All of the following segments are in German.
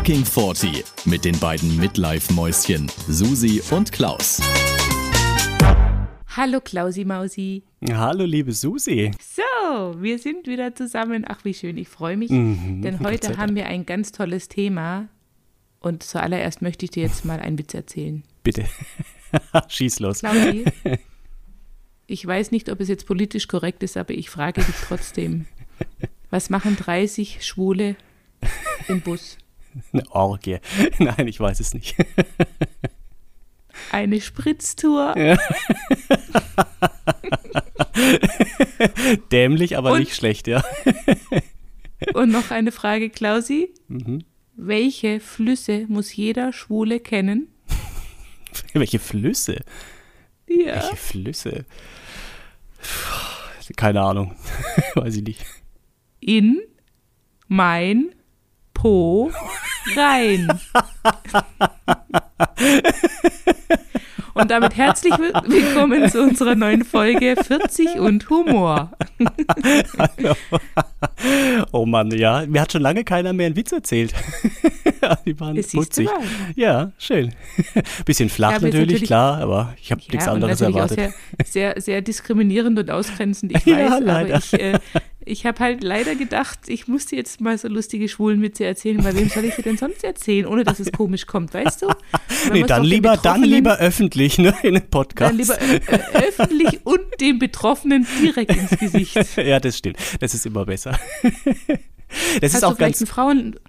Fucking 40 mit den beiden Midlife-Mäuschen Susi und Klaus. Hallo Klausi Mausi. Hallo liebe Susi. So, wir sind wieder zusammen. Ach, wie schön, ich freue mich. Mhm, denn heute haben wir ein ganz tolles Thema. Und zuallererst möchte ich dir jetzt mal einen Witz erzählen. Bitte. Schieß los. Klausi, ich weiß nicht, ob es jetzt politisch korrekt ist, aber ich frage dich trotzdem. Was machen 30 Schwule im Bus? Eine Orgie. Nein, ich weiß es nicht. Eine Spritztour. Dämlich, aber Und- nicht schlecht, ja. Und noch eine Frage, Klausi. Mhm. Welche Flüsse muss jeder Schwule kennen? Welche Flüsse? Ja. Welche Flüsse? Keine Ahnung. weiß ich nicht. in mein Po rein. Und damit herzlich will- willkommen zu unserer neuen Folge 40 und Humor. Oh Mann, ja. Mir hat schon lange keiner mehr einen Witz erzählt. Die waren Das putzig. Ja, schön. Bisschen flach Ja, natürlich, natürlich- klar, aber ich habe nichts und anderes erwartet. sehr, sehr, sehr diskriminierend und ausgrenzend, ich Ja, weiß, leider. aber ich, äh, ich habe halt leider gedacht, ich muss dir jetzt mal so lustige Schwulenwitze erzählen, weil wem soll ich sie denn sonst erzählen, ohne dass es komisch kommt, weißt du? Nee, dann lieber, dann lieber öffentlich, ne, in einem Podcast. Dann lieber äh, äh, öffentlich und dem Betroffenen direkt ins Gesicht. ja, das stimmt. Das ist immer besser. Das Hast ist du auch vielleicht ganz. einen Frauen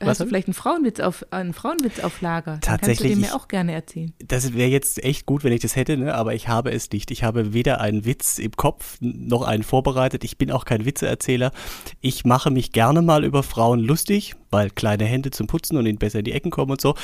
Was Hast du vielleicht einen Frauenwitz auf, einen Frauenwitz auf Lager? Dann Tatsächlich, kannst du den mir auch gerne erzählen. Das wäre jetzt echt gut, wenn ich das hätte, ne? aber ich habe es nicht. Ich habe weder einen Witz im Kopf noch einen vorbereitet. Ich bin auch kein Witzeerzähler. Ich mache mich gerne mal über Frauen lustig, weil kleine Hände zum Putzen und ihnen besser in die Ecken kommen und so.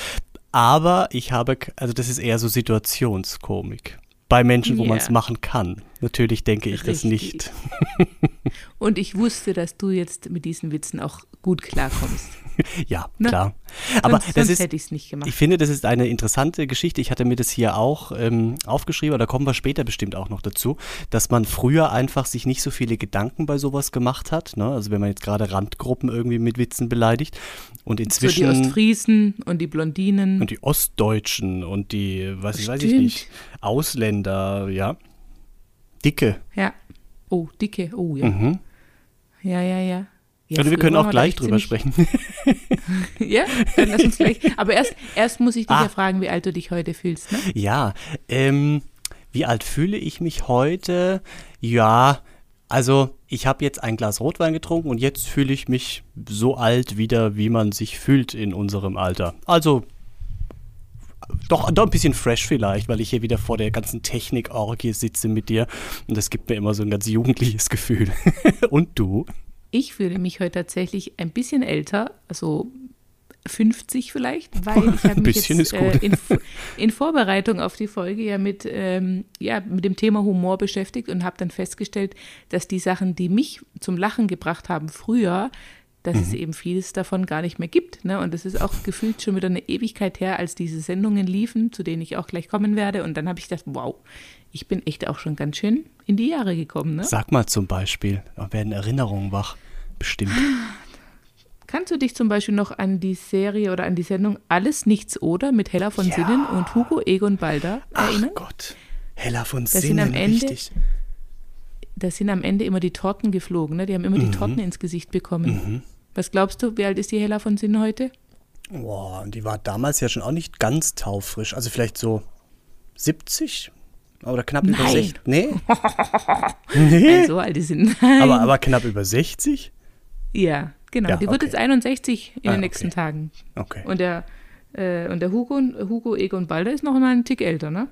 Aber ich habe, also das ist eher so Situationskomik. Bei Menschen, wo Ja. man es machen kann. Natürlich denke ich das Richtig. nicht. Und ich wusste, dass du jetzt mit diesen Witzen auch gut klarkommst. Ja, Ne? klar. Aber sonst, das sonst ist, hätte ich es nicht gemacht. Ich finde, das ist eine interessante Geschichte. Ich hatte mir das hier auch ähm, aufgeschrieben, da kommen wir später bestimmt auch noch dazu, dass man früher einfach sich nicht so viele Gedanken bei sowas gemacht hat. Ne? Also wenn man jetzt gerade Randgruppen irgendwie mit Witzen beleidigt. Und so die inzwischen. Ostfriesen und die Blondinen. und die Ostdeutschen und die, was weiß ich nicht, Ausländer, ja. Dicke. ja. Oh, dicke. Oh, ja. Mhm. Ja, ja, ja. Ja, also wir können auch gleich drüber sprechen. Ja, dann lass uns gleich. Aber erst, erst muss ich dich Ah. ja fragen, wie alt du dich heute fühlst. Ne? Ja, ähm, wie alt fühle ich mich heute? Ja, also ich habe jetzt ein Glas Rotwein getrunken und jetzt fühle ich mich so alt wieder, wie man sich fühlt in unserem Alter. Also doch, doch ein bisschen fresh vielleicht, weil ich hier wieder vor der ganzen Technik-Orgie sitze mit dir und das gibt mir immer so ein ganz jugendliches Gefühl. und du? Ich fühle mich heute tatsächlich ein bisschen älter, also 50 vielleicht, weil ich habe mich jetzt äh, in, in Vorbereitung auf die Folge ja mit, ähm, ja mit dem Thema Humor beschäftigt und habe dann festgestellt, dass die Sachen, die mich zum Lachen gebracht haben früher, dass es eben vieles davon gar nicht mehr gibt. Ne? Und es ist auch gefühlt schon wieder eine Ewigkeit her, als diese Sendungen liefen, zu denen ich auch gleich kommen werde. Und dann habe ich gedacht, wow, ich bin echt auch schon ganz schön in die Jahre gekommen. Ne? Sag mal zum Beispiel, da werden Erinnerungen wach. Bestimmt. Kannst du dich zum Beispiel noch an die Serie oder an die Sendung Alles Nichts oder mit Hella von Ja. Sinnen und Hugo Egon Balder Ach erinnern? Gott. Hella von sind Sinnen, am Ende- richtig. Da sind am Ende immer die Torten geflogen, ne? Die haben immer Mhm. die Torten ins Gesicht bekommen. Was glaubst du, wie alt ist die Hella von Sinnen heute? Boah, und die war damals ja schon auch nicht ganz taufrisch. Also vielleicht so 70 oder knapp über Nein. 60. Nee? nee? Also, alte sind. Nein. aber, aber knapp über 60? ja, genau. Ja, die wird okay. jetzt 61 in Ah, den nächsten okay. Tagen. Okay. Und der, äh, und der Hugo, Hugo Egon Balder ist noch mal einen Tick älter, ne?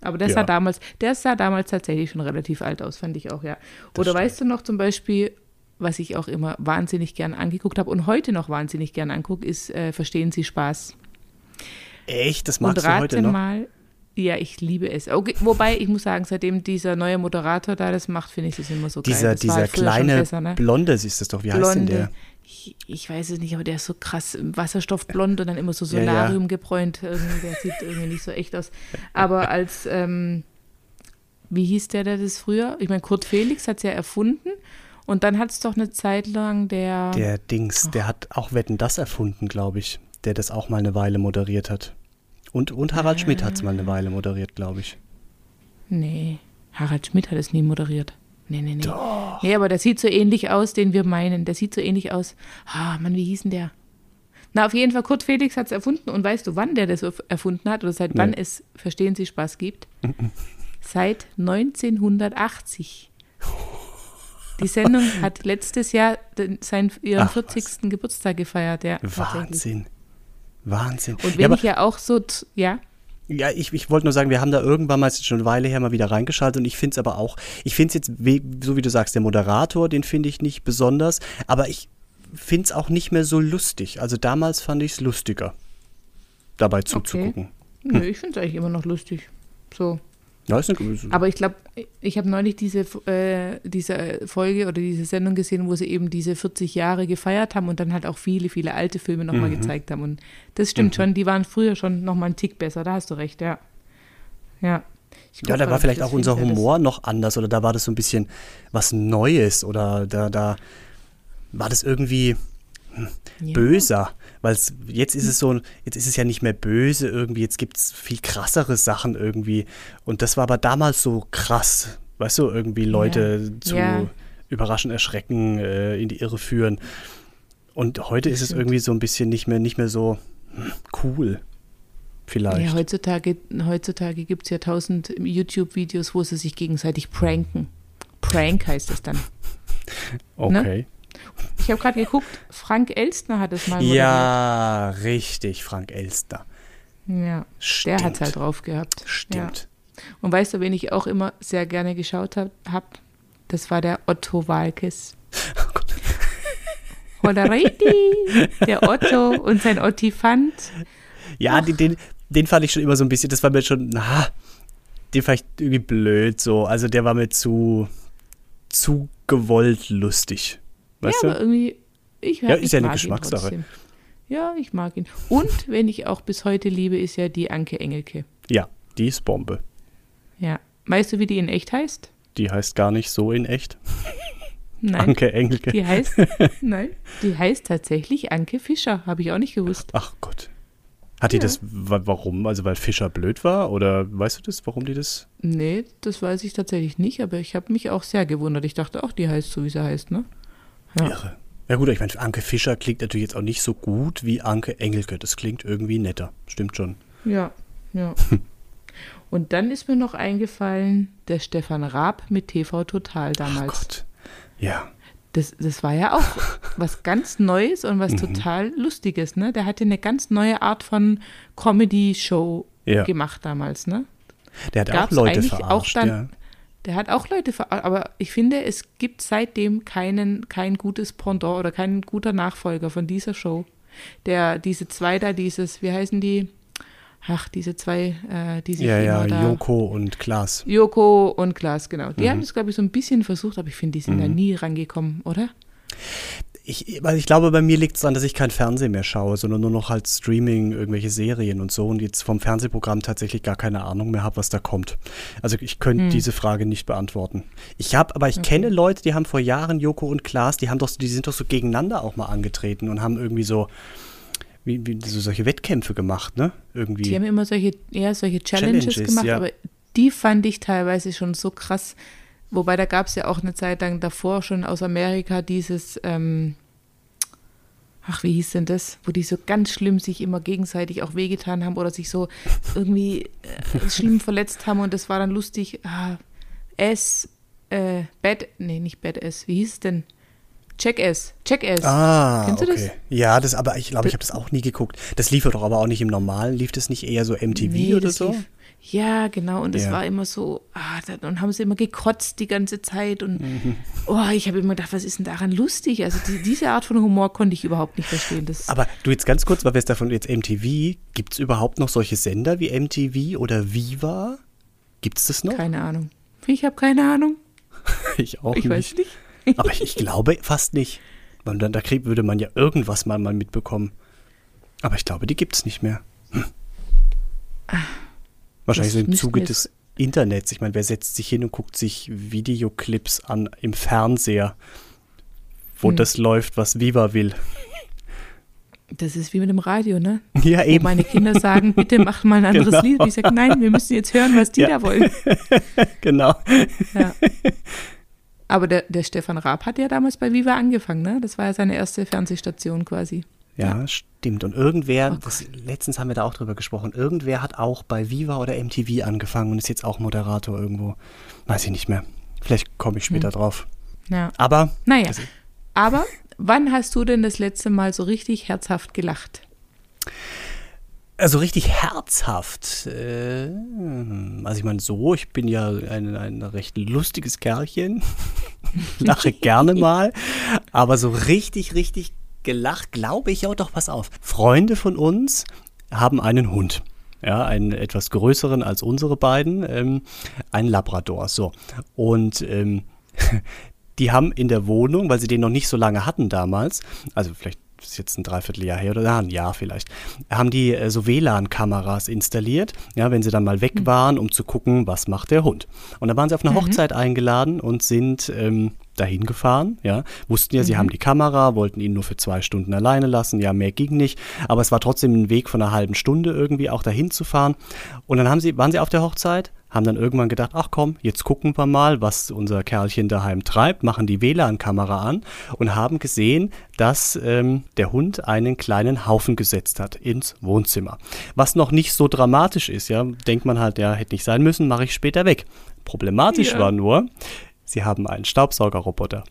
Aber der Ja. sah damals, der sah damals tatsächlich schon relativ alt aus, fand ich auch, ja. Oder weißt du noch zum Beispiel, was ich auch immer wahnsinnig gern angeguckt habe und heute noch wahnsinnig gern angucke, ist äh, Verstehen Sie Spaß. Echt? Das Und magst du rate heute noch? mal, ja, ich liebe es. Okay, wobei, ich muss sagen, seitdem dieser neue Moderator da das macht, finde ich das immer so geil. Dieser, Das war dieser kleine besser, ne? Blonde, ist das doch. Wie heißt denn der? Blonde. Ich, ich weiß es nicht, aber der ist so krass wasserstoffblond und dann immer so Ja, ja. Solarium gebräunt. Der sieht irgendwie nicht so echt aus. Aber als, ähm, wie hieß der, der das früher? Ich meine, Kurt Felix hat es ja erfunden Und dann hat es doch eine Zeit lang der. Der Dings, der hat auch Wetten das erfunden, glaube ich. Der das auch mal eine Weile moderiert hat. Und, und Harald Schmidt hat es mal eine Weile moderiert, glaube ich. Nee, Harald Schmidt hat es nie moderiert. Nee, nee, nee. Doch. Nee, aber der sieht so ähnlich aus, den wir meinen. Der sieht so ähnlich aus. Ah, Mann, wie hieß denn der? Na, auf jeden Fall, Kurt Felix hat es erfunden. Und weißt du, wann der das erfunden hat oder seit Nee. wann es Verstehen Sie Spaß gibt? seit 1980. Die Sendung hat letztes Jahr den, seinen, ihren Ach, was. 40. Geburtstag gefeiert. Ja. Wahnsinn. Wahnsinn. Und wenn ja, ich ja auch so, ja, ja, ich, ich wollte nur sagen, wir haben da irgendwann mal, schon eine Weile her, mal wieder reingeschaltet und ich finde es aber auch, ich finde es jetzt, so wie du sagst, der Moderator, den finde ich nicht besonders, aber ich finde es auch nicht mehr so lustig. Also damals fand ich es lustiger, dabei zuzugucken. nö, ich finde es eigentlich immer noch lustig. So. Ja, ist eine, Aber ich glaube, ich habe neulich diese, äh, diese Folge oder diese Sendung gesehen, wo sie eben diese 40 Jahre gefeiert haben und dann halt auch viele, viele alte Filme nochmal Mhm. gezeigt haben. Und das stimmt schon, die waren früher schon nochmal einen Tick besser, da hast du recht, ja. Ja. Guck Ja, da war vielleicht auch unser Humor noch anders oder da war das so ein bisschen was Neues oder da, da war das irgendwie Ja. böser. Weil jetzt ist es so, jetzt ist es ja nicht mehr böse irgendwie, jetzt gibt es viel krassere Sachen irgendwie. Und das war aber damals so krass, weißt du, irgendwie Leute zu Ja. überraschen, erschrecken, äh, in die Irre führen. Und heute ist es irgendwie so ein bisschen nicht mehr, nicht mehr so cool. Vielleicht. Ja, heutzutage, heutzutage gibt es ja tausend YouTube-Videos, wo sie sich gegenseitig pranken. Prank heißt es dann. okay. Ich habe gerade geguckt, Frank Elstner hat es mal moderiert. Ja, richtig, Frank Elster. Ja, Stimmt. der hat es halt drauf gehabt. Ja. Stimmt. Und weißt du, wen ich auch immer sehr gerne geschaut habe? Hab? Das war der Otto Walkes. Holleriti, der Otto und sein Ottifant. Ja, den, den, den fand ich schon immer so ein bisschen, das war mir schon, na, den fand ich irgendwie blöd so. Also der war mir zu, zu gewollt lustig. Weißt ja, aber du? irgendwie, ich, Ja, ich ist ja eine Geschmackssache. Ja, ich mag ihn. Und wenn ich auch bis heute liebe, ist ja die Anke Engelke. Ja, die ist Bombe. Ja. Weißt du, wie die in echt heißt? Die heißt gar nicht so in echt. Nein. Anke Engelke. Die heißt, nein, die heißt tatsächlich Anke Fischer. Habe ich auch nicht gewusst. Ach Gott. Hat die Ja. das, wa- warum? Also weil Fischer blöd war? Oder weißt du das, warum die das? Nee, das weiß ich tatsächlich nicht, aber ich habe mich auch sehr gewundert. Ich dachte auch, die heißt so, wie sie heißt, ne? Ja. Irre. Ja gut, ich meine, Anke Fischer klingt natürlich jetzt auch nicht so gut wie Anke Engelke. Das klingt irgendwie netter. Stimmt schon. Ja, ja. Und dann ist mir noch eingefallen, der Stefan Raab mit TV Total Ach damals. Gott. Ja. Das, das war ja auch was ganz Neues und was Mhm. total Lustiges, ne? Der hatte eine ganz neue Art von Comedy-Show Ja. gemacht damals, ne? Der hat auch Gab's Leute eigentlich auch verarscht. dann- ja. Der hat auch Leute ver aber ich finde, es gibt seitdem keinen, kein gutes Pendant oder kein guter Nachfolger von dieser Show. Der, diese zwei da, dieses, wie heißen die? Ach, diese zwei, äh, die sich Ja, ja, da. Joko und Klaas. Joko und Klaas, genau. Die Mhm. haben das, glaube ich, so ein bisschen versucht, aber ich finde, die sind da nie rangekommen, oder? Ich, weil ich glaube, bei mir liegt es daran, dass ich kein Fernsehen mehr schaue, sondern nur noch halt Streaming, irgendwelche Serien und so und jetzt vom Fernsehprogramm tatsächlich gar keine Ahnung mehr habe, was da kommt. Also ich könnte diese Frage nicht beantworten. Ich habe, aber ich kenne Leute, die haben vor Jahren Joko und Klaas, die haben doch, die sind doch so gegeneinander auch mal angetreten und haben irgendwie so, wie, wie so solche Wettkämpfe gemacht, ne? Irgendwie. Die haben immer solche, ja, solche Challenges, Challenges, gemacht, ja. aber die fand ich teilweise schon so krass. Wobei da gab es ja auch eine Zeit lang davor schon aus Amerika dieses, ähm, ach, wie hieß denn das, wo die so ganz schlimm sich immer gegenseitig auch wehgetan haben oder sich so irgendwie äh, schlimm verletzt haben und das war dann lustig. Ah, S, äh, Bad, nee, nicht Bad S, wie hieß es denn? Check S, Check S. Ah, Kennst du okay. das? Ja, das, aber ich glaube, ich habe das auch nie geguckt. Das lief doch aber auch nicht im Normalen. Lief das nicht eher so MTV Nee, oder so? lief- Ja, genau. Und es Ja. war immer so, ah, dann, und haben sie immer gekotzt die ganze Zeit. Und Mhm. oh, ich habe immer gedacht, was ist denn daran lustig? Also die, diese Art von Humor konnte ich überhaupt nicht verstehen. Das, Aber du jetzt ganz kurz, weil wir es davon jetzt MTV, gibt es überhaupt noch solche Sender wie MTV oder Viva? Gibt es das noch? keine Ahnung. Ich habe keine Ahnung. Ich auch Ich nicht. weiß nicht. Aber ich, ich glaube fast nicht. Man, dann, da krieg, würde man ja irgendwas mal, mal mitbekommen. Aber ich glaube, die gibt es nicht mehr. Hm. Wahrscheinlich das so im Zuge des Internets. Ich meine, wer setzt sich hin und guckt sich Videoclips an im Fernseher? wo das läuft, was Viva will. Das ist wie mit dem Radio, ne? Ja, Wo eben. meine Kinder sagen, bitte mach mal ein anderes Genau. Lied. Und ich sage, nein, wir müssen jetzt hören, was die Ja. da wollen. genau. Ja. Aber der, der Stefan Raab hat ja damals bei Viva angefangen, ne? Das war ja seine erste Fernsehstation quasi. Ja, stimmt. Und irgendwer, Oh das, letztens haben wir da auch drüber gesprochen, irgendwer hat auch bei Viva oder MTV angefangen und ist jetzt auch Moderator irgendwo. Weiß ich nicht mehr. Vielleicht komme ich später drauf. Ja. Aber Naja, Das- aber wann hast du denn das letzte Mal so richtig herzhaft gelacht? Also richtig herzhaft. Äh, also ich meine so, ich bin ja ein, ein recht lustiges Kerlchen. Lache gerne mal. Aber so richtig, richtig gelacht, glaube ich, oh doch, pass auf. Freunde von uns haben einen Hund. Ja, einen etwas größeren als unsere beiden, ähm, einen Labrador. So. Und ähm, die haben in der Wohnung, weil sie den noch nicht so lange hatten damals, also vielleicht ist jetzt ein Dreivierteljahr her oder ja, ein Jahr vielleicht, haben die äh, so WLAN-Kameras installiert, ja, wenn sie dann mal weg waren, um zu gucken, was macht der Hund. Und da waren sie auf eine Hochzeit eingeladen und sind ähm, dahin gefahren, ja, wussten ja, sie haben die Kamera, wollten ihn nur für zwei Stunden alleine lassen, ja, mehr ging nicht, aber es war trotzdem ein Weg von einer halben Stunde irgendwie auch dahin zu fahren. Und dann haben sie, waren sie auf der Hochzeit, haben dann irgendwann gedacht, ach komm, jetzt gucken wir mal, was unser Kerlchen daheim treibt, machen die WLAN-Kamera an und haben gesehen, dass ähm, der Hund einen kleinen Haufen gesetzt hat ins Wohnzimmer. Was noch nicht so dramatisch ist, ja, denkt man halt, ja, hätte nicht sein müssen, mache ich später weg. Problematisch Ja. war nur, sie haben einen Staubsaugerroboter.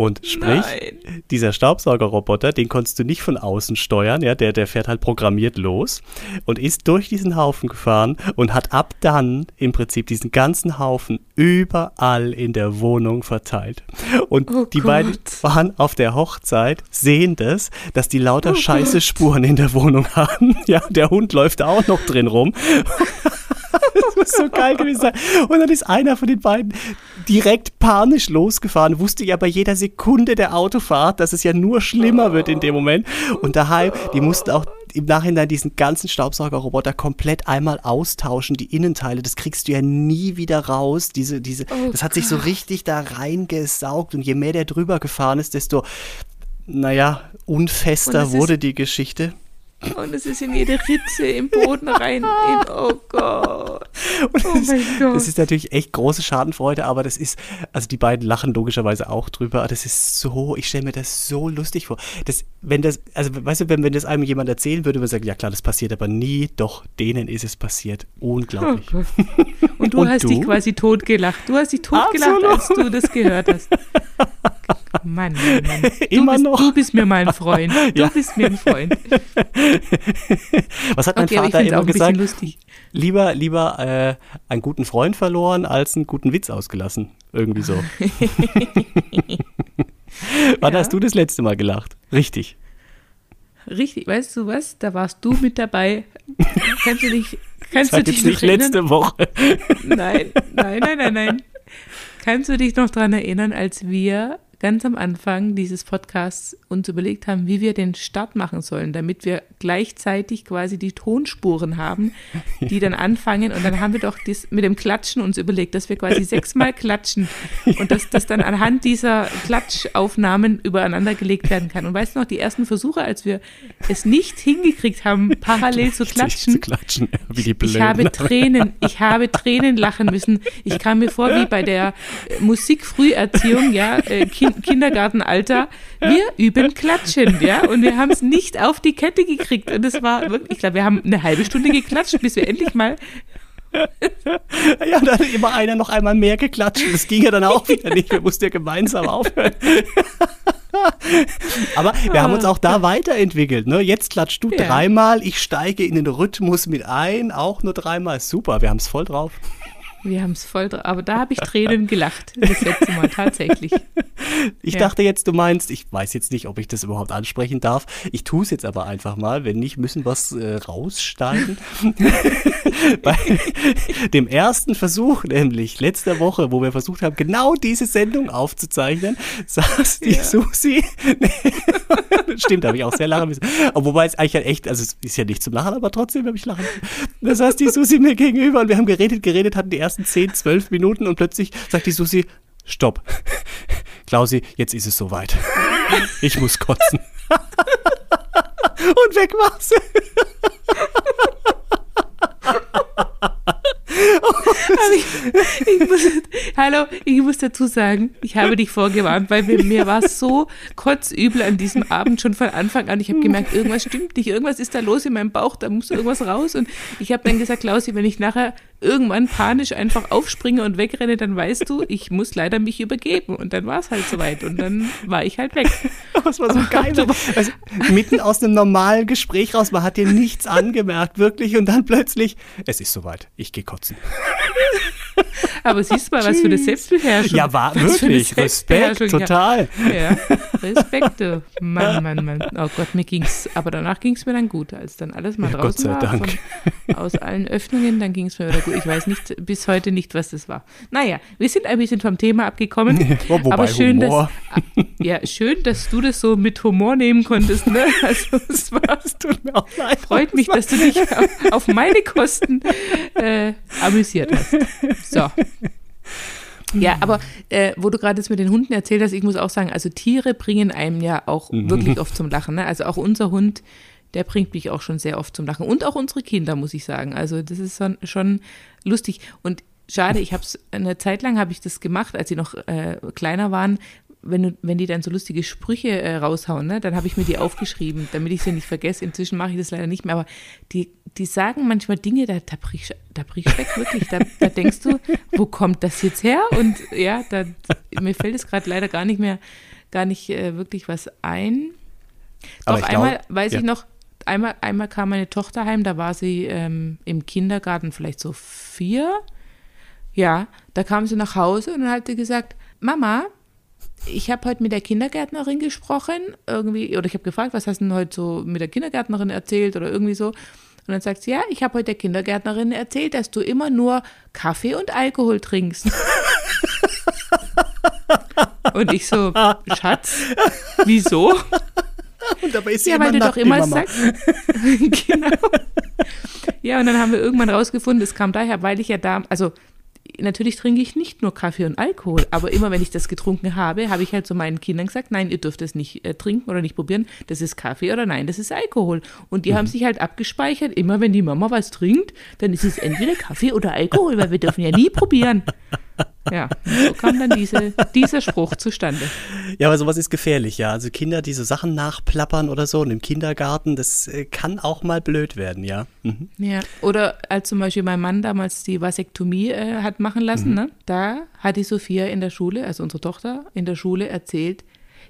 Und sprich, Nein. dieser Staubsaugerroboter, den konntest du nicht von außen steuern, ja, der, der fährt halt programmiert los und ist durch diesen Haufen gefahren und hat ab dann im Prinzip diesen ganzen Haufen überall in der Wohnung verteilt. Und Oh die beiden Gott. waren auf der Hochzeit, sehen das, dass die lauter Oh scheiße Gott. Spuren in der Wohnung haben. Ja, der Hund läuft auch noch drin rum. Muss so geil gewesen sein. Und dann ist einer von den beiden direkt panisch losgefahren, wusste ja bei jeder Sekunde der Autofahrt, dass es ja nur schlimmer wird in dem Moment. Und daheim, die mussten auch im Nachhinein diesen ganzen Staubsaugerroboter komplett einmal austauschen, die Innenteile, das kriegst du ja nie wieder raus. Diese, diese, Oh das hat sich so richtig da reingesaugt und je mehr der drüber gefahren ist, desto, naja, unfester wurde die Geschichte. Und es ist in jede Ritze im Boden rein. In, oh Gott. Und Oh das, mein Gott. das ist natürlich echt große Schadenfreude, aber das ist, also die beiden lachen logischerweise auch drüber, aber das ist so, ich stelle mir das so lustig vor. Das, wenn das, also weißt du, wenn, wenn das einem jemand erzählen würde, würde man sagen, ja klar, das passiert aber nie, doch denen ist es passiert. Oh Unglaublich. Gott. Und du Und hast du? dich quasi totgelacht. Du hast dich totgelacht, Absolut. als du das gehört hast. Mann, Mann, Mann. Du Immer bist, noch. Du bist mir mein Freund. Du Ja. bist mir ein Freund. Was hat mein Okay, ich Vater immer gesagt? Lieber, lieber äh, einen guten Freund verloren, als einen guten Witz ausgelassen. Irgendwie so. Wann Ja. hast du das letzte Mal gelacht? Richtig. Richtig, weißt du was? Da warst du mit dabei. Kannst du dich, kannst du Sag dich jetzt noch nicht erinnern? letzte Woche. Nein, nein, nein, nein, nein. Kannst du dich noch daran erinnern, als wir ganz am Anfang dieses Podcasts uns überlegt haben, wie wir den Start machen sollen, damit wir gleichzeitig quasi die Tonspuren haben, die dann anfangen. Und dann haben wir doch das mit dem Klatschen uns überlegt, dass wir quasi sechsmal klatschen und dass das dann anhand dieser Klatschaufnahmen übereinander gelegt werden kann. Und weißt du noch, die ersten Versuche, als wir es nicht hingekriegt haben, parallel zu klatschen, Zu klatschen, ja, wie die Blöden. ich habe Tränen, ich habe Tränen lachen müssen. Ich kam mir vor wie bei der Musikfrüherziehung, ja, äh, kind, Kindergartenalter. Wir üben Klatschen, ja, und wir haben es nicht auf die Kette gekriegt. Und es war wirklich, ich glaube, wir haben eine halbe Stunde geklatscht, bis wir endlich mal Ja, dann hat immer einer noch einmal mehr geklatscht. Das ging ja dann auch wieder nicht. Wir mussten ja gemeinsam aufhören. Aber wir haben uns auch da weiterentwickelt. Ne? Jetzt klatschst du Ja. dreimal, ich steige in den Rhythmus mit ein, auch nur dreimal. Super, wir haben es voll drauf. Wir haben es voll drauf. Aber da habe ich Tränen gelacht. Das letzte Mal tatsächlich. Ich Ja. dachte jetzt, du meinst, ich weiß jetzt nicht, ob ich das überhaupt ansprechen darf. Ich tue es jetzt aber einfach mal. Wenn nicht, müssen wir es äh, rausschneiden. Bei dem ersten Versuch, nämlich letzter Woche, wo wir versucht haben, genau diese Sendung aufzuzeichnen, saß die Ja. Susi. Stimmt, da habe ich auch sehr lachen müssen. Wobei es eigentlich halt echt, also es ist ja nicht zum Lachen, aber trotzdem habe ich lachen. Da saß die Susi mir gegenüber und wir haben geredet, geredet, hatten die ersten 10, 12 Minuten und plötzlich sagt die Susi, stopp. Klausi, jetzt ist es soweit. Ich muss kotzen. Und weg war sie. ich, ich muss, hallo, ich muss dazu sagen, ich habe dich vorgewarnt, weil mir, mir war so kotzübel an diesem Abend schon von Anfang an. Ich habe gemerkt, irgendwas stimmt nicht, irgendwas ist da los in meinem Bauch, da muss irgendwas raus. Und ich habe dann gesagt, Klausi, wenn ich nachher irgendwann panisch einfach aufspringe und wegrenne, dann weißt du, ich muss leider mich übergeben. Und dann war es halt soweit und dann war ich halt weg. Das war so geil. Also, mitten aus einem normalen Gespräch raus, man hat dir nichts angemerkt, wirklich. Und dann plötzlich, es ist soweit, ich gehe kotzen. Aber siehst du mal, was für eine Selbstbeherrschung. Ja, war wirklich. Respekt, total. Ja, Respekt, du. Mann, Mann, Mann. Oh Gott, mir ging's, aber danach ging es mir dann gut, als dann alles mal Ja, draußen Gott sei war. Dank. Von, aus allen Öffnungen, dann ging es mir wieder gut. Ich weiß nicht, bis heute nicht, was das war. Naja, wir sind ein bisschen vom Thema abgekommen. Wobei aber schön, Humor. dass, ja, schön, dass du das so mit Humor nehmen konntest. Ne? Also, es war, Es tut mir auch leid. freut mich, dass du dich auf, auf meine Kosten äh, amüsiert hast. So. Ja, aber äh, wo du gerade jetzt mit den Hunden erzählt hast, ich muss auch sagen, also Tiere bringen einem ja auch wirklich oft zum Lachen. Ne? Also auch unser Hund, der bringt mich auch schon sehr oft zum Lachen. Und auch unsere Kinder, muss ich sagen. Also das ist schon, schon lustig. Und schade, ich habe es eine Zeit lang habe ich das gemacht, als sie noch äh, kleiner waren. Wenn, du, wenn die dann so lustige Sprüche äh, raushauen, ne, dann habe ich mir die aufgeschrieben, damit ich sie nicht vergesse. Inzwischen mache ich das leider nicht mehr, aber die, die sagen manchmal Dinge, da, da brichst da brichst weg, wirklich. Da, da denkst du, wo kommt das jetzt her? Und ja, da, mir fällt es gerade leider gar nicht mehr, gar nicht äh, wirklich was ein. Doch glaub- einmal weiß ja. ich noch, einmal, einmal kam meine Tochter heim, da war sie ähm, im Kindergarten vielleicht so vier. Ja, da kam sie nach Hause und dann hat sie gesagt, Mama, ich habe heute mit der Kindergärtnerin gesprochen, irgendwie, oder ich habe gefragt, was hast du denn heute so mit der Kindergärtnerin erzählt oder irgendwie so. Und dann sagt sie, ja, ich habe heute der Kindergärtnerin erzählt, dass du immer nur Kaffee und Alkohol trinkst. und ich so, Schatz, wieso? Und dabei ist sie Ja, immer weil du doch immer sagst. genau. Ja, und dann haben wir irgendwann rausgefunden, es kam daher, weil ich ja da, also natürlich trinke ich nicht nur Kaffee und Alkohol, aber immer wenn ich das getrunken habe, habe ich halt zu meinen Kindern gesagt, nein, ihr dürft es nicht äh, trinken oder nicht probieren, das ist Kaffee oder nein, das ist Alkohol. Und die haben sich halt abgespeichert, immer wenn die Mama was trinkt, dann ist es entweder Kaffee oder Alkohol, weil wir dürfen ja nie probieren. Ja, so kam dann diese, dieser Spruch zustande. Ja, aber sowas ist gefährlich, ja. Also Kinder, die so Sachen nachplappern oder so und im Kindergarten, das äh, kann auch mal blöd werden, ja. Mhm. Ja, oder als zum Beispiel mein Mann damals die Vasektomie äh, hat machen lassen, ne? da hat die Sophia in der Schule, also unsere Tochter, in der Schule erzählt,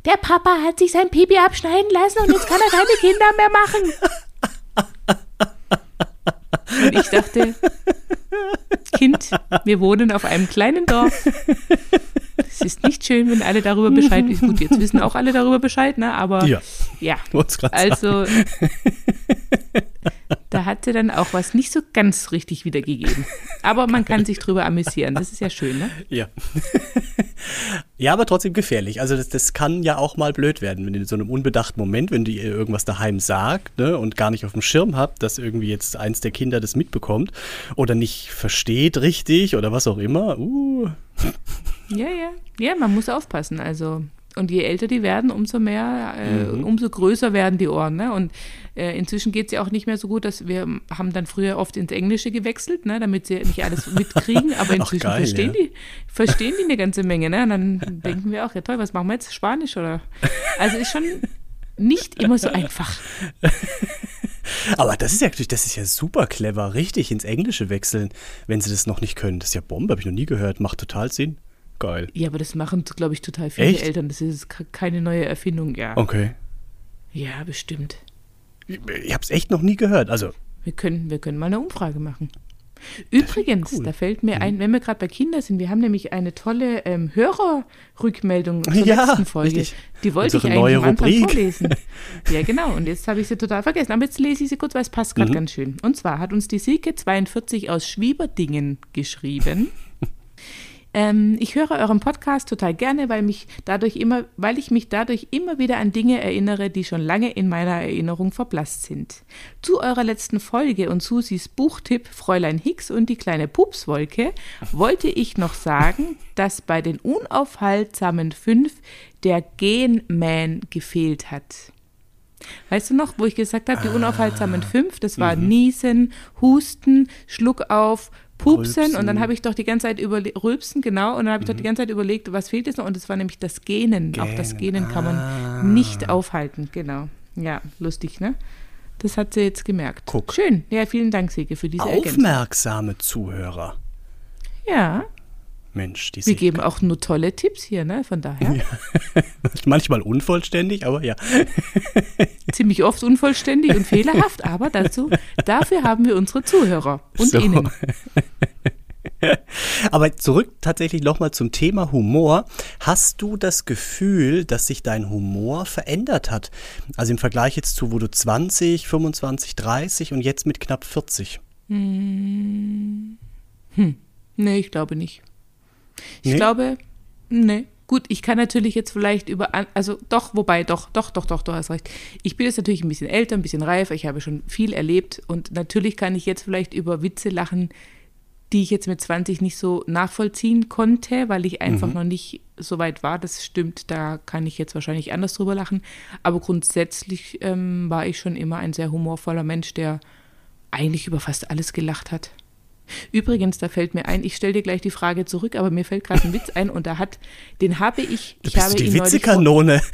der Papa hat sich sein Pipi abschneiden lassen und jetzt kann er keine Kinder mehr machen. Und ich dachte, wir wohnen auf einem kleinen Dorf. Es ist nicht schön, wenn alle darüber Bescheid wissen. Gut, jetzt wissen auch alle darüber Bescheid, ne? Aber Ja. ja. Sagen. Also, da hat sie dann auch was nicht so ganz richtig wiedergegeben. Aber man kann sich drüber amüsieren. Das ist ja schön, ne? Ja. Ja, aber trotzdem gefährlich. Also das, das kann ja auch mal blöd werden, wenn in so einem unbedachten Moment, wenn ihr irgendwas daheim sagt ne, und gar nicht auf dem Schirm habt, dass irgendwie jetzt eins der Kinder das mitbekommt oder nicht versteht richtig oder was auch immer. Uh. Ja, ja. Ja, man muss aufpassen. Also. Und je älter die werden, umso mehr, äh, umso größer werden die Ohren. Ne? Und äh, inzwischen geht es ja auch nicht mehr so gut, dass wir haben dann früher oft ins Englische gewechselt, ne? damit sie nicht alles mitkriegen. Aber inzwischen geil, verstehen, ja. die, verstehen die eine ganze Menge. Ne? Und dann denken wir auch, ja toll, was machen wir jetzt? Spanisch oder? Also ist schon nicht immer so einfach. Aber das ist ja das ist ja super clever, richtig ins Englische wechseln, wenn sie das noch nicht können. Das ist ja Bombe, habe ich noch nie gehört. Macht total Sinn. Geil. Ja, aber das machen, glaube ich, total viele Echt? Eltern. Das ist ke- keine neue Erfindung, ja. Okay. Ja, bestimmt. Ich, ich habe es echt noch nie gehört. Also Wir können, wir können mal eine Umfrage machen. Übrigens, cool. Mhm. da fällt mir ein, wenn wir gerade bei Kindern sind, wir haben nämlich eine tolle ähm, Hörerrückmeldung zur Ja, letzten Folge. richtig. Die wollte Unsere ich eigentlich am Anfang vorlesen. Ja, genau. Und jetzt habe ich sie total vergessen. Aber jetzt lese ich sie kurz, weil es passt gerade Mhm. ganz schön. Und zwar hat uns die Silke42 aus Schwieberdingen geschrieben. Ähm, ich höre euren Podcast total gerne, weil mich dadurch immer, weil ich mich dadurch immer wieder an Dinge erinnere, die schon lange in meiner Erinnerung verblasst sind. Zu eurer letzten Folge und Susis Buchtipp Fräulein Hicks und die kleine Pupswolke wollte ich noch sagen, dass bei den unaufhaltsamen fünf der Genman gefehlt hat. Weißt du noch, wo ich gesagt habe, die Ah. unaufhaltsamen fünf, das war Mhm. Niesen, Husten, Schluck Pupsen und dann Rülpsen. habe ich doch die ganze Zeit überlegt, Rülpsen, genau, und dann habe ich doch die ganze Zeit überlegt, was fehlt jetzt noch und das war nämlich das Gähnen. Auch das Gähnen, Gähnen kann ah. man nicht aufhalten, genau. Ja, lustig, ne? Das hat sie jetzt gemerkt. Guck. Schön. Ja, vielen Dank, Sike, für diese Ergänzung. Aufmerksame Zuhörer. Ja, Mensch, die wir geben auch nur tolle Tipps hier, ne? Von daher. manchmal unvollständig, aber ja. Ziemlich oft unvollständig und fehlerhaft, aber dazu, dafür haben wir unsere Zuhörer und So. Ihnen. Aber zurück tatsächlich nochmal zum Thema Humor. Hast du das Gefühl, dass sich dein Humor verändert hat? Also im Vergleich jetzt zu, wo du 20, 25, 30 und jetzt mit knapp 40. Nee, ich glaube nicht. Ich Nee? glaube, nee. Gut, ich kann natürlich jetzt vielleicht über, also doch, wobei, doch, doch, doch, doch, du hast recht. Ich bin jetzt natürlich ein bisschen älter, ein bisschen reifer, ich habe schon viel erlebt und natürlich kann ich jetzt vielleicht über Witze lachen, die ich jetzt mit 20 nicht so nachvollziehen konnte, weil ich einfach noch nicht so weit war. Das stimmt, da kann ich jetzt wahrscheinlich anders drüber lachen. Aber grundsätzlich ähm, war ich schon immer ein sehr humorvoller Mensch, der eigentlich über fast alles gelacht hat. Übrigens, da fällt mir ein, ich stelle dir gleich die Frage zurück, aber mir fällt gerade ein Witz ein und da hat, den habe ich, ich habe die Witzekanone.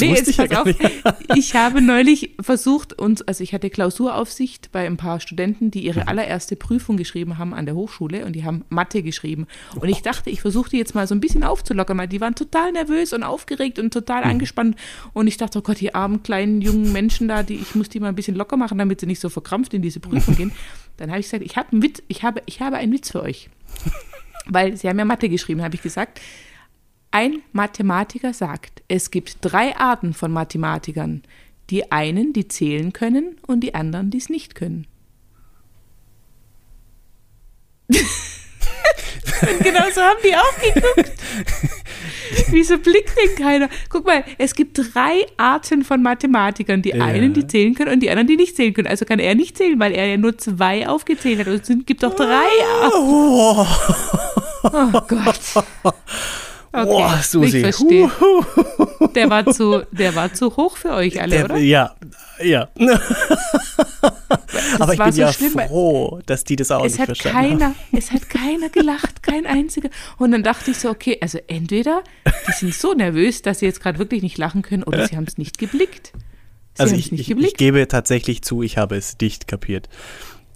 Nee, jetzt ich ja pass gar auf. Ich habe neulich versucht, uns, also ich hatte Klausuraufsicht bei ein paar Studenten, die Mhm. ihre allererste Prüfung geschrieben haben an der Hochschule und die haben Mathe geschrieben. Und ich dachte, ich versuche die jetzt mal so ein bisschen aufzulockern, weil die waren total nervös und aufgeregt und total Mhm. angespannt. Und ich dachte, oh Gott, die armen kleinen jungen Menschen da, die, ich muss die mal ein bisschen locker machen, damit sie nicht so verkrampft in diese Prüfung gehen. Dann habe ich gesagt, ich habe einen Witz, ich habe, ich habe einen Witz für euch. Weil sie haben ja Mathe geschrieben, habe ich gesagt. Ein Mathematiker sagt, es gibt drei Arten von Mathematikern. Die einen, die zählen können und die anderen, die es nicht können. und genau so haben die auch geguckt. Wieso blickt denn keiner? Guck mal, es gibt drei Arten von Mathematikern. Die Ja. einen, die zählen können und die anderen, die nicht zählen können. Also kann er nicht zählen, weil er ja nur zwei aufgezählt hat. Und es gibt doch drei Arten. Oh, Oh Gott. Okay, oh, Susi. ich verstehe. Der war zu, der war zu hoch für euch alle, der, oder? Ja, ja. Aber ich bin so ja schlimm, froh, dass die das auch Es nicht hat verstanden haben. keiner, es hat keiner gelacht, kein einziger. Und dann dachte ich so, okay, also entweder die sind so nervös, dass sie jetzt gerade wirklich nicht lachen können, oder sie haben es nicht geblickt. Sie Also ich, nicht ich, ich geblickt. gebe tatsächlich zu, ich habe es nicht kapiert.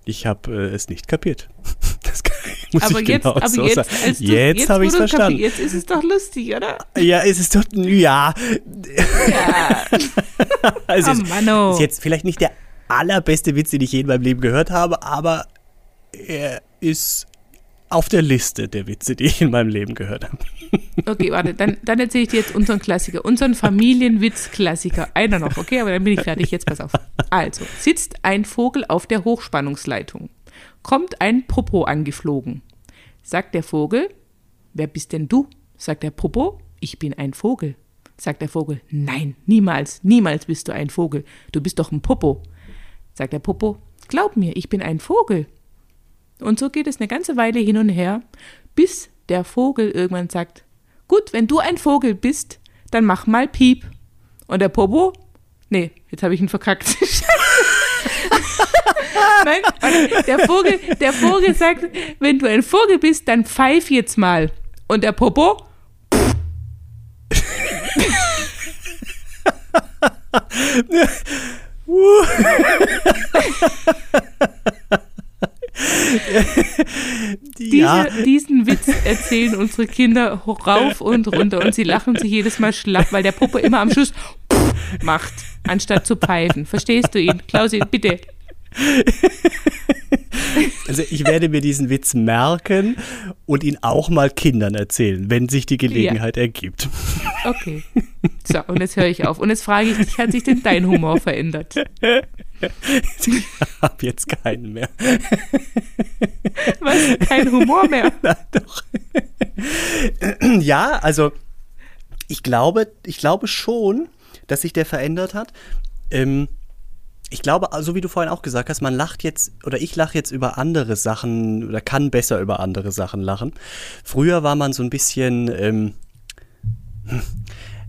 Ich habe äh, es nicht kapiert. Das kann, muss aber ich jetzt, genau aber so jetzt, sagen. als du, jetzt habe ich es verstanden. Jetzt ist es doch lustig, oder? Ja, es ist doch, ja. also Oh Mann, oh. ist jetzt vielleicht nicht der allerbeste Witz, den ich je in meinem Leben gehört habe, aber er ist auf der Liste der Witze, die ich in meinem Leben gehört habe. Okay, warte, dann, dann erzähle ich dir jetzt unseren Klassiker, unseren Familienwitz-Klassiker. Einer noch, okay, aber dann bin ich fertig. Jetzt pass auf. Also, sitzt ein Vogel auf der Hochspannungsleitung. Kommt ein Popo angeflogen. Sagt der Vogel, wer bist denn du? Sagt der Popo, ich bin ein Vogel. Sagt der Vogel, nein, niemals, niemals bist du ein Vogel. Du bist doch ein Popo. Sagt der Popo, glaub mir, ich bin ein Vogel. Und so geht es eine ganze Weile hin und her, bis der Vogel irgendwann sagt, gut, wenn du ein Vogel bist, dann mach mal Piep. Und der Popo, nee, jetzt habe ich ihn verkackt. Nein, der Vogel, der Vogel sagt, wenn du ein Vogel bist, dann pfeif jetzt mal. Und der Popo, diese, ja, diesen Witz erzählen unsere Kinder rauf und runter und sie lachen sich jedes Mal schlapp, weil der Popo immer am Schluss macht, anstatt zu pfeifen. Verstehst du ihn? Klausi, bitte. also ich werde mir diesen Witz merken und ihn auch mal Kindern erzählen, wenn sich die Gelegenheit ergibt. Okay. So, und jetzt höre ich auf. Und jetzt frage ich dich, hat sich denn dein Humor verändert? Ich habe jetzt keinen mehr. Was? Kein Humor mehr? Na, doch. ja, also ich glaube, ich glaube schon, dass sich der verändert hat. Ähm, ich glaube, so wie du vorhin auch gesagt hast, man lacht jetzt oder ich lache jetzt über andere Sachen oder kann besser über andere Sachen lachen. Früher war man so ein bisschen, ähm,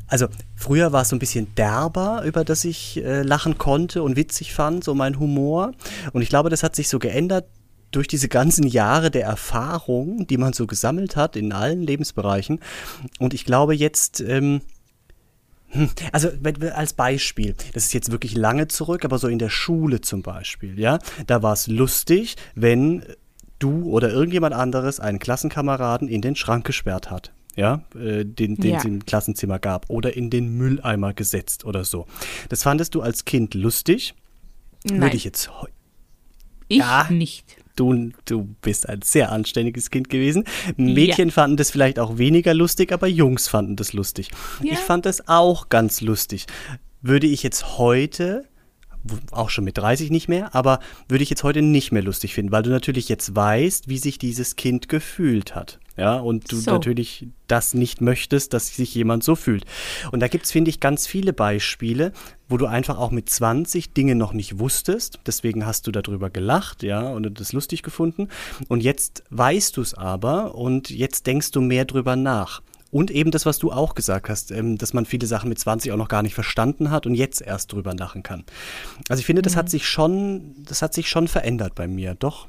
also früher war es so ein bisschen derber, über das ich äh, lachen konnte und witzig fand, so mein Humor. Und ich glaube, das hat sich so geändert durch diese ganzen Jahre der Erfahrung, die man so gesammelt hat in allen Lebensbereichen. Und ich glaube jetzt, ähm, hm, also als Beispiel, das ist jetzt wirklich lange zurück, aber so in der Schule zum Beispiel, ja, da war es lustig, wenn du oder irgendjemand anderes einen Klassenkameraden in den Schrank gesperrt hat ja, äh, den, den ja. es im Klassenzimmer gab, oder in den Mülleimer gesetzt oder so. Das fandest du als Kind lustig? Nein. Würde ich jetzt. Ich ja, nicht. Du, du bist ein sehr anständiges Kind gewesen. Mädchen ja. fanden das vielleicht auch weniger lustig, aber Jungs fanden das lustig. Ja. Ich fand das auch ganz lustig. Würde ich jetzt heute auch schon mit 30 nicht mehr, aber würde ich jetzt heute nicht mehr lustig finden, weil du natürlich jetzt weißt, wie sich dieses Kind gefühlt hat. Ja, und du so. natürlich das nicht möchtest, dass sich jemand so fühlt. Und da gibt es, finde ich, ganz viele Beispiele, wo du einfach auch mit 20 Dinge noch nicht wusstest. Deswegen hast du darüber gelacht, ja, und das lustig gefunden. Und jetzt weißt du es aber und jetzt denkst du mehr drüber nach. Und eben das, was du auch gesagt hast, ähm, dass man viele Sachen mit 20 auch noch gar nicht verstanden hat und jetzt erst drüber lachen kann. Also ich finde, das mhm. hat sich schon, das hat sich schon verändert bei mir, doch.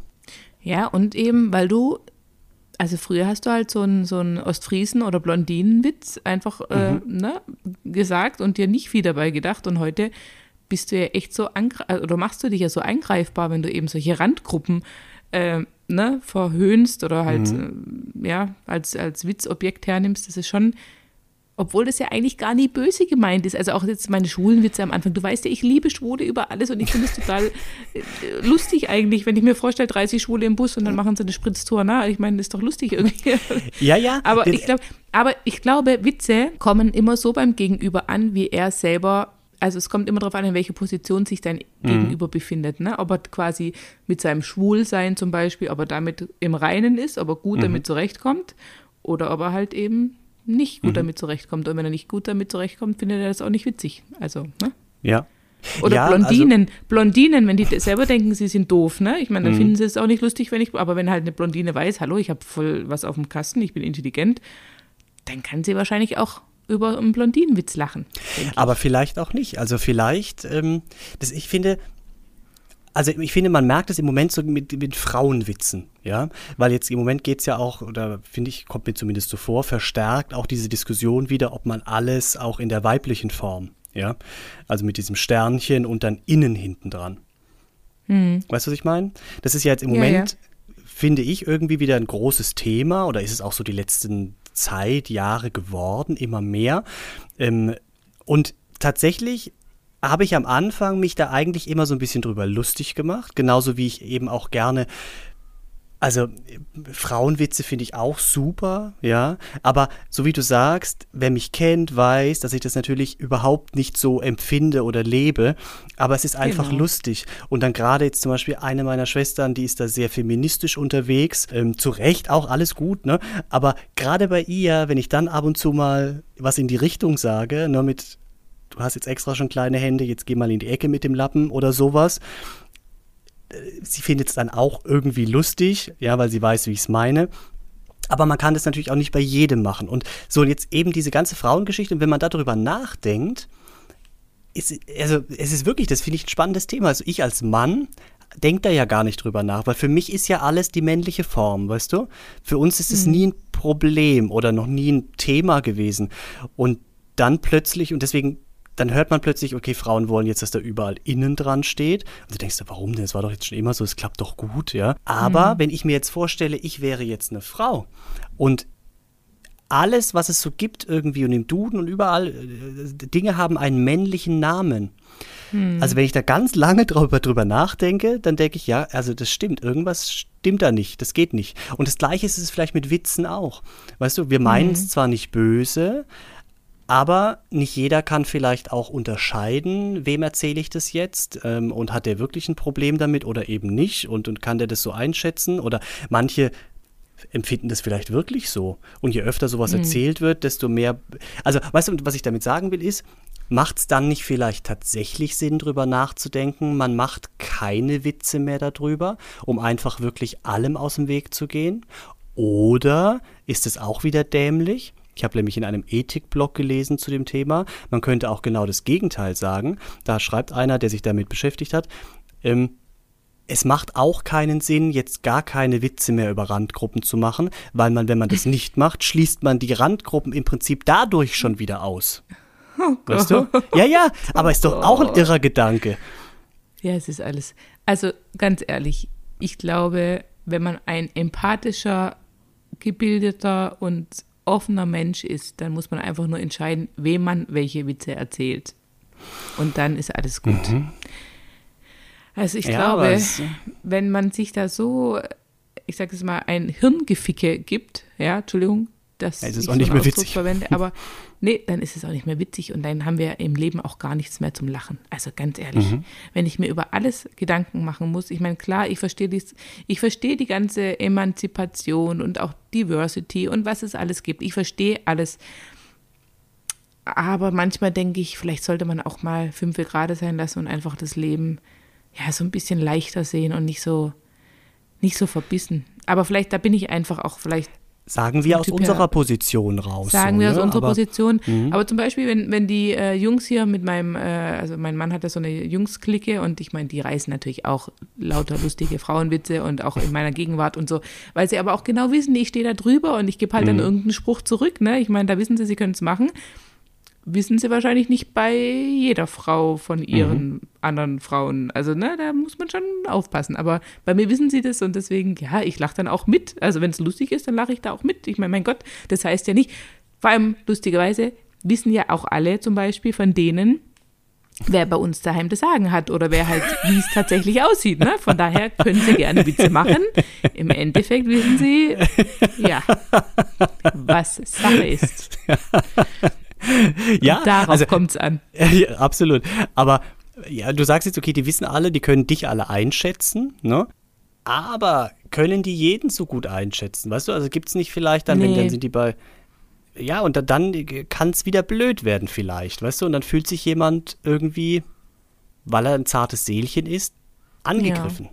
Ja, und eben, weil du, also früher hast du halt so einen so einen Ostfriesen- oder Blondinenwitz einfach äh, mhm. ne, gesagt und dir nicht viel dabei gedacht und heute bist du ja echt so oder machst du dich ja so angreifbar, wenn du eben solche Randgruppen äh, ne, verhöhnst oder halt, mhm. äh, ja, als, als Witzobjekt hernimmst, das ist schon, obwohl das ja eigentlich gar nie böse gemeint ist. Also auch jetzt meine Schwulenwitze am Anfang. Du weißt ja, ich liebe Schwule über alles und ich finde es total äh, lustig eigentlich, wenn ich mir vorstelle, 30 Schwule im Bus und dann machen sie eine Spritztour. Na, ich meine, das ist doch lustig irgendwie. Ja, ja. Aber ich glaube, aber ich glaube, Witze kommen immer so beim Gegenüber an, wie er selber also es kommt immer darauf an, in welcher Position sich dein mhm. Gegenüber befindet. Ne? Ob er quasi mit seinem Schwulsein zum Beispiel, ob er damit im Reinen ist, ob er gut mhm. damit zurechtkommt oder ob er halt eben nicht gut mhm. damit zurechtkommt. Und wenn er nicht gut damit zurechtkommt, findet er das auch nicht witzig. Also, ne? Ja. Oder ja, Blondinen, also, Blondinen, wenn die selber denken, sie sind doof, ne? Ich meine, dann mhm. finden sie es auch nicht lustig, wenn ich, aber wenn halt eine Blondine weiß, hallo, ich habe voll was auf dem Kasten, ich bin intelligent, dann kann sie wahrscheinlich auch über einen Blondinenwitz lachen. Aber vielleicht auch nicht. Also vielleicht, ähm, das, ich finde, also ich finde, man merkt es im Moment so mit, mit Frauenwitzen, ja, weil jetzt im Moment geht es ja auch, oder finde ich, kommt mir zumindest so vor, verstärkt auch diese Diskussion wieder, ob man alles auch in der weiblichen Form, ja, also mit diesem Sternchen und dann innen hinten dran. Hm. Weißt du, was ich meine? Das ist ja jetzt im ja, Moment, ja. finde ich, irgendwie wieder ein großes Thema, oder ist es auch so die letzten Zeit, Jahre geworden, immer mehr. Ähm, und tatsächlich habe ich am Anfang mich da eigentlich immer so ein bisschen drüber lustig gemacht, genauso wie ich eben auch gerne also Frauenwitze finde ich auch super, ja. Aber so wie du sagst, wer mich kennt, weiß, dass ich das natürlich überhaupt nicht so empfinde oder lebe. Aber es ist einfach genau. lustig. Und dann gerade jetzt zum Beispiel eine meiner Schwestern, die ist da sehr feministisch unterwegs. Ähm, zu Recht auch alles gut, ne? Aber gerade bei ihr, wenn ich dann ab und zu mal was in die Richtung sage, ne, mit du hast jetzt extra schon kleine Hände, jetzt geh mal in die Ecke mit dem Lappen oder sowas sie findet es dann auch irgendwie lustig, ja, weil sie weiß, wie ich es meine. Aber man kann das natürlich auch nicht bei jedem machen. Und so jetzt eben diese ganze Frauengeschichte, und wenn man darüber nachdenkt, ist, also es ist wirklich, das finde ich ein spannendes Thema. Also ich als Mann denke da ja gar nicht drüber nach, weil für mich ist ja alles die männliche Form, weißt du? Für uns ist es mhm. nie ein Problem oder noch nie ein Thema gewesen. Und dann plötzlich, und deswegen dann hört man plötzlich, okay, Frauen wollen jetzt, dass da überall innen dran steht. Und du denkst, warum denn? Es war doch jetzt schon immer so, es klappt doch gut, ja. Aber mhm. wenn ich mir jetzt vorstelle, ich wäre jetzt eine Frau und alles, was es so gibt irgendwie und im Duden und überall, äh, Dinge haben einen männlichen Namen. Hm. Also wenn ich da ganz lange drüber, drüber nachdenke, dann denke ich, ja, also das stimmt, irgendwas stimmt da nicht, das geht nicht. Und das gleiche ist es vielleicht mit Witzen auch. Weißt du, wir meinen es hm. zwar nicht böse, aber nicht jeder kann vielleicht auch unterscheiden, wem erzähle ich das jetzt ähm, und hat der wirklich ein Problem damit oder eben nicht und, und kann der das so einschätzen oder manche empfinden das vielleicht wirklich so. Und je öfter sowas mhm. erzählt wird, desto mehr. Also, weißt du, was ich damit sagen will, ist, macht es dann nicht vielleicht tatsächlich Sinn, drüber nachzudenken? Man macht keine Witze mehr darüber, um einfach wirklich allem aus dem Weg zu gehen? Oder ist es auch wieder dämlich? Ich habe nämlich in einem Ethikblog gelesen zu dem Thema. Man könnte auch genau das Gegenteil sagen. Da schreibt einer, der sich damit beschäftigt hat, ähm, es macht auch keinen Sinn, jetzt gar keine Witze mehr über Randgruppen zu machen, weil man, wenn man das nicht macht, schließt man die Randgruppen im Prinzip dadurch schon wieder aus. Oh weißt du? Ja, ja, aber ist doch auch ein irrer Gedanke. Ja, es ist alles. Also ganz ehrlich, ich glaube, wenn man ein empathischer, gebildeter und offener Mensch ist, dann muss man einfach nur entscheiden, wem man welche Witze erzählt. Und dann ist alles gut. Mhm. Also ich ja, glaube, wenn man sich da so, ich sage es mal, ein Hirngeficke gibt, ja, Entschuldigung, dass ja, ich auch nicht so mehr witzig. verwende, aber nee, dann ist es auch nicht mehr witzig und dann haben wir im Leben auch gar nichts mehr zum Lachen. Also ganz ehrlich, mhm. wenn ich mir über alles Gedanken machen muss, ich meine, klar, ich verstehe dies, ich verstehe die ganze Emanzipation und auch Diversity und was es alles gibt. Ich verstehe alles. Aber manchmal denke ich, vielleicht sollte man auch mal fünf Grade sein lassen und einfach das Leben ja so ein bisschen leichter sehen und nicht so nicht so verbissen. Aber vielleicht, da bin ich einfach auch vielleicht Sagen wir aus typ unserer Position raus. Sagen so, wir aus ne? unserer aber, Position. Mh. Aber zum Beispiel, wenn, wenn die äh, Jungs hier mit meinem, äh, also mein Mann hat ja so eine Jungsklicke und ich meine, die reißen natürlich auch lauter lustige Frauenwitze und auch in meiner Gegenwart und so, weil sie aber auch genau wissen, ich stehe da drüber und ich gebe halt mhm. dann irgendeinen Spruch zurück. Ne? Ich meine, da wissen sie, sie können es machen wissen sie wahrscheinlich nicht bei jeder Frau von ihren mhm. anderen Frauen. Also, ne, da muss man schon aufpassen. Aber bei mir wissen sie das und deswegen, ja, ich lache dann auch mit. Also, wenn es lustig ist, dann lache ich da auch mit. Ich meine, mein Gott, das heißt ja nicht, vor allem lustigerweise wissen ja auch alle zum Beispiel von denen, wer bei uns daheim das Sagen hat oder wer halt, wie es tatsächlich aussieht. Ne? Von daher können Sie gerne Witze machen. Im Endeffekt wissen Sie, ja, was Sache ist. ja, Und darauf also, kommt es an. Ja, absolut. Aber ja, du sagst jetzt, okay, die wissen alle, die können dich alle einschätzen, ne? Aber können die jeden so gut einschätzen? Weißt du, also gibt es nicht vielleicht dann, nee. wenn dann sind die bei. Ja, und dann kann es wieder blöd werden, vielleicht, weißt du? Und dann fühlt sich jemand irgendwie, weil er ein zartes Seelchen ist, angegriffen.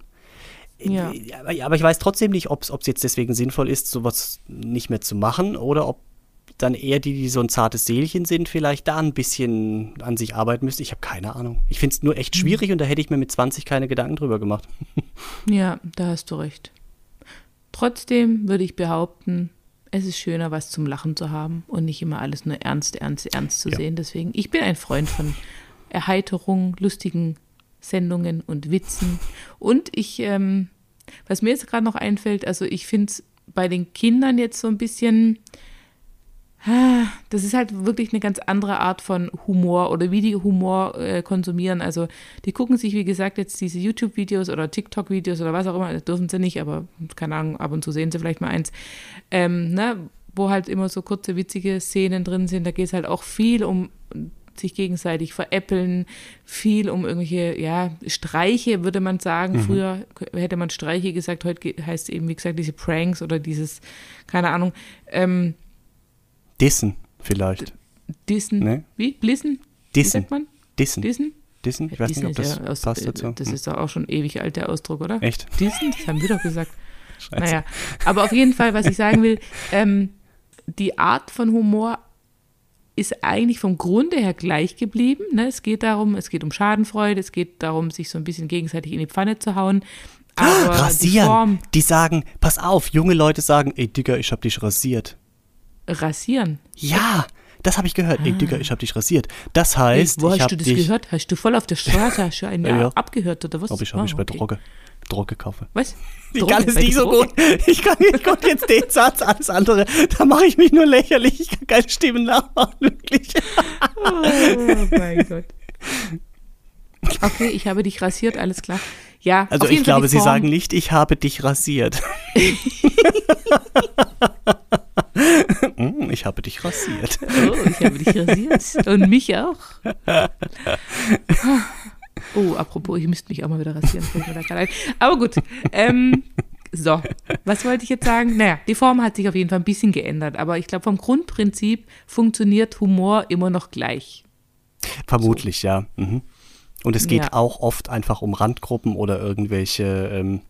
Ja. Ja. Aber ich weiß trotzdem nicht, ob es jetzt deswegen sinnvoll ist, sowas nicht mehr zu machen oder ob dann eher die, die so ein zartes Seelchen sind, vielleicht da ein bisschen an sich arbeiten müssen. Ich habe keine Ahnung. Ich finde es nur echt mhm. schwierig und da hätte ich mir mit 20 keine Gedanken drüber gemacht. Ja, da hast du recht. Trotzdem würde ich behaupten, es ist schöner, was zum Lachen zu haben und nicht immer alles nur ernst, ernst, ernst zu ja. sehen. Deswegen, ich bin ein Freund von Erheiterung, lustigen Sendungen und Witzen. Und ich, ähm, was mir jetzt gerade noch einfällt, also ich finde es bei den Kindern jetzt so ein bisschen, das ist halt wirklich eine ganz andere Art von Humor oder wie die Humor äh, konsumieren. Also die gucken sich, wie gesagt, jetzt diese YouTube-Videos oder TikTok-Videos oder was auch immer, das dürfen sie nicht, aber keine Ahnung, ab und zu sehen sie vielleicht mal eins, ähm, ne, wo halt immer so kurze, witzige Szenen drin sind. Da geht es halt auch viel um sich gegenseitig veräppeln, viel um irgendwelche, ja, Streiche, würde man sagen. Mhm. Früher hätte man Streiche gesagt, heute heißt es eben, wie gesagt, diese Pranks oder dieses, keine Ahnung, ähm, Dissen vielleicht. Dissen. Ne? Wie? Blissen? Dissen. Wie sagt man? Dissen. Dissen? Dissen? Ich weiß Dissen nicht, ob das ja aus, passt dazu. Das hm. ist doch auch schon ewig alt, der Ausdruck, oder? Echt? Dissen? Das haben wir doch gesagt. Scheiße. Naja, aber auf jeden Fall, was ich sagen will, ähm, die Art von Humor ist eigentlich vom Grunde her gleich geblieben. Ne? Es geht darum, es geht um Schadenfreude, es geht darum, sich so ein bisschen gegenseitig in die Pfanne zu hauen. Aber Rasieren. Die, Form, die sagen, pass auf, junge Leute sagen, ey Digga, ich hab dich rasiert rasieren. Ja, das habe ich gehört. Ah. Ey, Digga, ich habe dich rasiert. Das heißt, Ey, wo hast du das gehört? Hast du voll auf der Straße hast du einen ja, abgehört oder was? Ob ich habe ah, mich bei okay. Droge. Droge kaufe. Was? Ich Droge, kann es nicht so gut. Ich kann nicht gut jetzt den Satz, alles andere. Da mache ich mich nur lächerlich. Ich kann keine Stimmen nachmachen, wirklich. Oh mein Gott. Okay, ich habe dich rasiert, alles klar. Ja, also ich glaube, Sie sagen nicht, ich habe dich rasiert. Mm, ich habe dich rasiert. Oh, ich habe dich rasiert. Und mich auch. Oh, apropos, ich müsste mich auch mal wieder rasieren. Aber gut. Ähm, so, was wollte ich jetzt sagen? Naja, die Form hat sich auf jeden Fall ein bisschen geändert, aber ich glaube, vom Grundprinzip funktioniert Humor immer noch gleich. Vermutlich, so. ja. Mhm. Und es geht ja. auch oft einfach um Randgruppen oder irgendwelche ähm,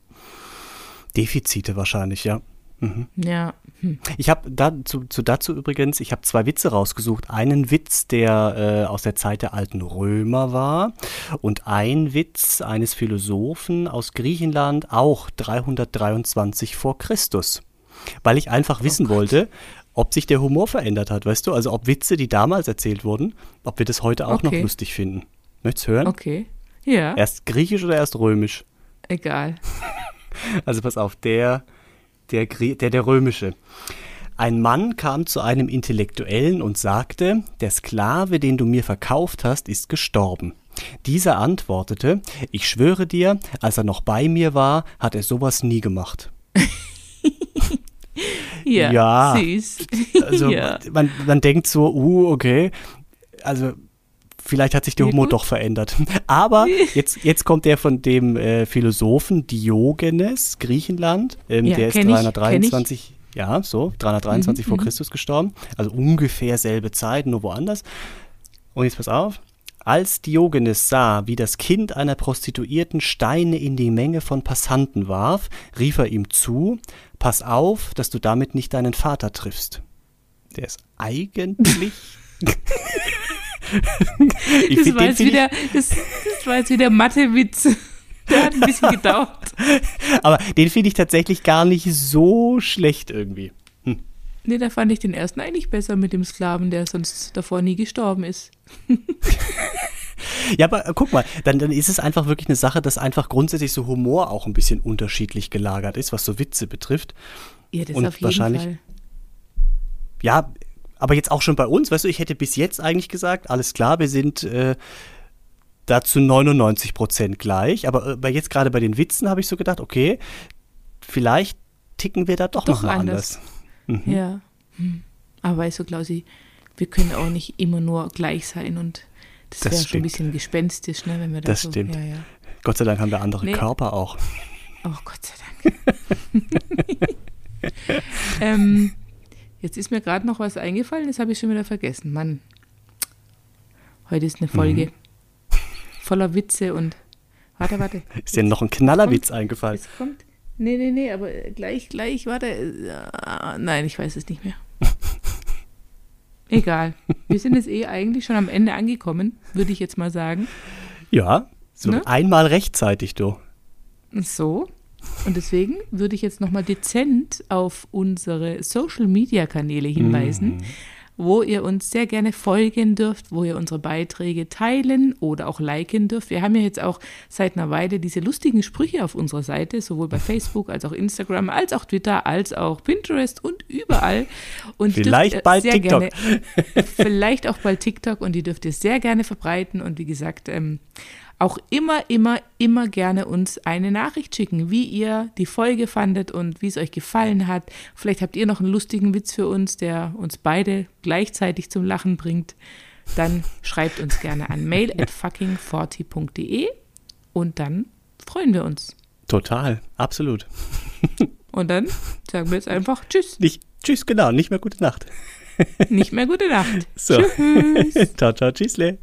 Defizite wahrscheinlich, ja. Mhm. Ja. Hm. Ich habe dazu, zu, dazu übrigens, ich habe zwei Witze rausgesucht. Einen Witz, der äh, aus der Zeit der alten Römer war und ein Witz eines Philosophen aus Griechenland, auch 323 vor Christus. Weil ich einfach wissen Oh wollte, ob sich der Humor verändert hat, weißt du? Also ob Witze, die damals erzählt wurden, ob wir das heute auch noch Okay. lustig finden. Möchtest du hören? Okay. Ja, Erst griechisch oder erst römisch? egal. Also pass auf, der, der, der, der römische. Ein Mann kam zu einem Intellektuellen und sagte, der Sklave, den du mir verkauft hast, ist gestorben. Dieser antwortete, ich schwöre dir, als er noch bei mir war, hat er sowas nie gemacht. Ja, Ja. süß. Also ja. man, man denkt so, uh, okay, also vielleicht hat sich der Humor doch verändert. Aber jetzt, jetzt kommt der von dem äh, Philosophen Diogenes, Griechenland. Ähm, Ja, der ist kenn ich, 323, ja, so, 323 Mhm, vor mhm. Christus gestorben. Also ungefähr selbe Zeit, nur woanders. Und jetzt pass auf. Als Diogenes sah, wie das Kind einer Prostituierten Steine in die Menge von Passanten warf, rief er ihm zu, pass auf, dass du damit nicht deinen Vater triffst. Der ist eigentlich... ich Das war, jetzt wieder, das, das war jetzt wieder Mathewitz. Der hat ein bisschen gedauert. aber den finde ich tatsächlich gar nicht so schlecht irgendwie. Nee, da fand ich den ersten eigentlich besser mit dem Sklaven, der sonst davor nie gestorben ist. Ja, aber äh, guck mal, dann, dann ist es einfach wirklich eine Sache, dass einfach grundsätzlich so Humor auch ein bisschen unterschiedlich gelagert ist, was so Witze betrifft. Ja, das Und auf jeden wahrscheinlich- Fall. Ja, aber jetzt auch schon bei uns, weißt du, ich hätte bis jetzt eigentlich gesagt, alles klar, wir sind äh, da zu 99 Prozent gleich. Aber äh, bei jetzt gerade bei den Witzen habe ich so gedacht, okay, vielleicht ticken wir da doch, Doch noch mal anders. anders. Ja. Hm. Aber weißt du, Klausi, wir können auch nicht immer nur gleich sein und das, Das wäre schon ein bisschen gespenstisch, ne, wenn wir da Das so, stimmt. Ja, ja. Gott sei Dank haben wir andere Nee. Körper auch. Oh Gott sei Dank. ähm, jetzt ist mir gerade noch was eingefallen, das habe ich schon wieder vergessen. Mann, heute ist eine Folge Mhm. voller Witze und warte, warte. Ist dir noch ein Knallerwitz eingefallen? Es kommt. Nee, nee, nee, aber gleich, gleich, warte. äh, Nein, ich weiß es nicht mehr. Egal. Wir sind jetzt eh eigentlich schon am Ende angekommen, würde ich jetzt mal sagen. Ja, so Ne? einmal rechtzeitig, du. So. Und deswegen würde ich jetzt nochmal dezent auf unsere Social-Media-Kanäle hinweisen, wo ihr uns sehr gerne folgen dürft, wo ihr unsere Beiträge teilen oder auch liken dürft. Wir haben ja jetzt auch seit einer Weile diese lustigen Sprüche auf unserer Seite, sowohl bei Facebook als auch Instagram, als auch Twitter, als auch Pinterest und überall. Und Vielleicht dürft bald sehr TikTok. Gerne, vielleicht auch bald TikTok und die dürft ihr sehr gerne verbreiten und wie gesagt, ähm, auch immer, immer, immer gerne uns eine Nachricht schicken, wie ihr die Folge fandet und wie es euch gefallen hat. Vielleicht habt ihr noch einen lustigen Witz für uns, der uns beide gleichzeitig zum Lachen bringt. Dann schreibt uns gerne an mail at fucking40.de und dann freuen wir uns. Total, absolut. Und dann sagen wir jetzt einfach Tschüss. Nicht, tschüss, genau, nicht mehr gute Nacht. Nicht mehr gute Nacht. So. Tschüss. ciao, ciao, tschüssle.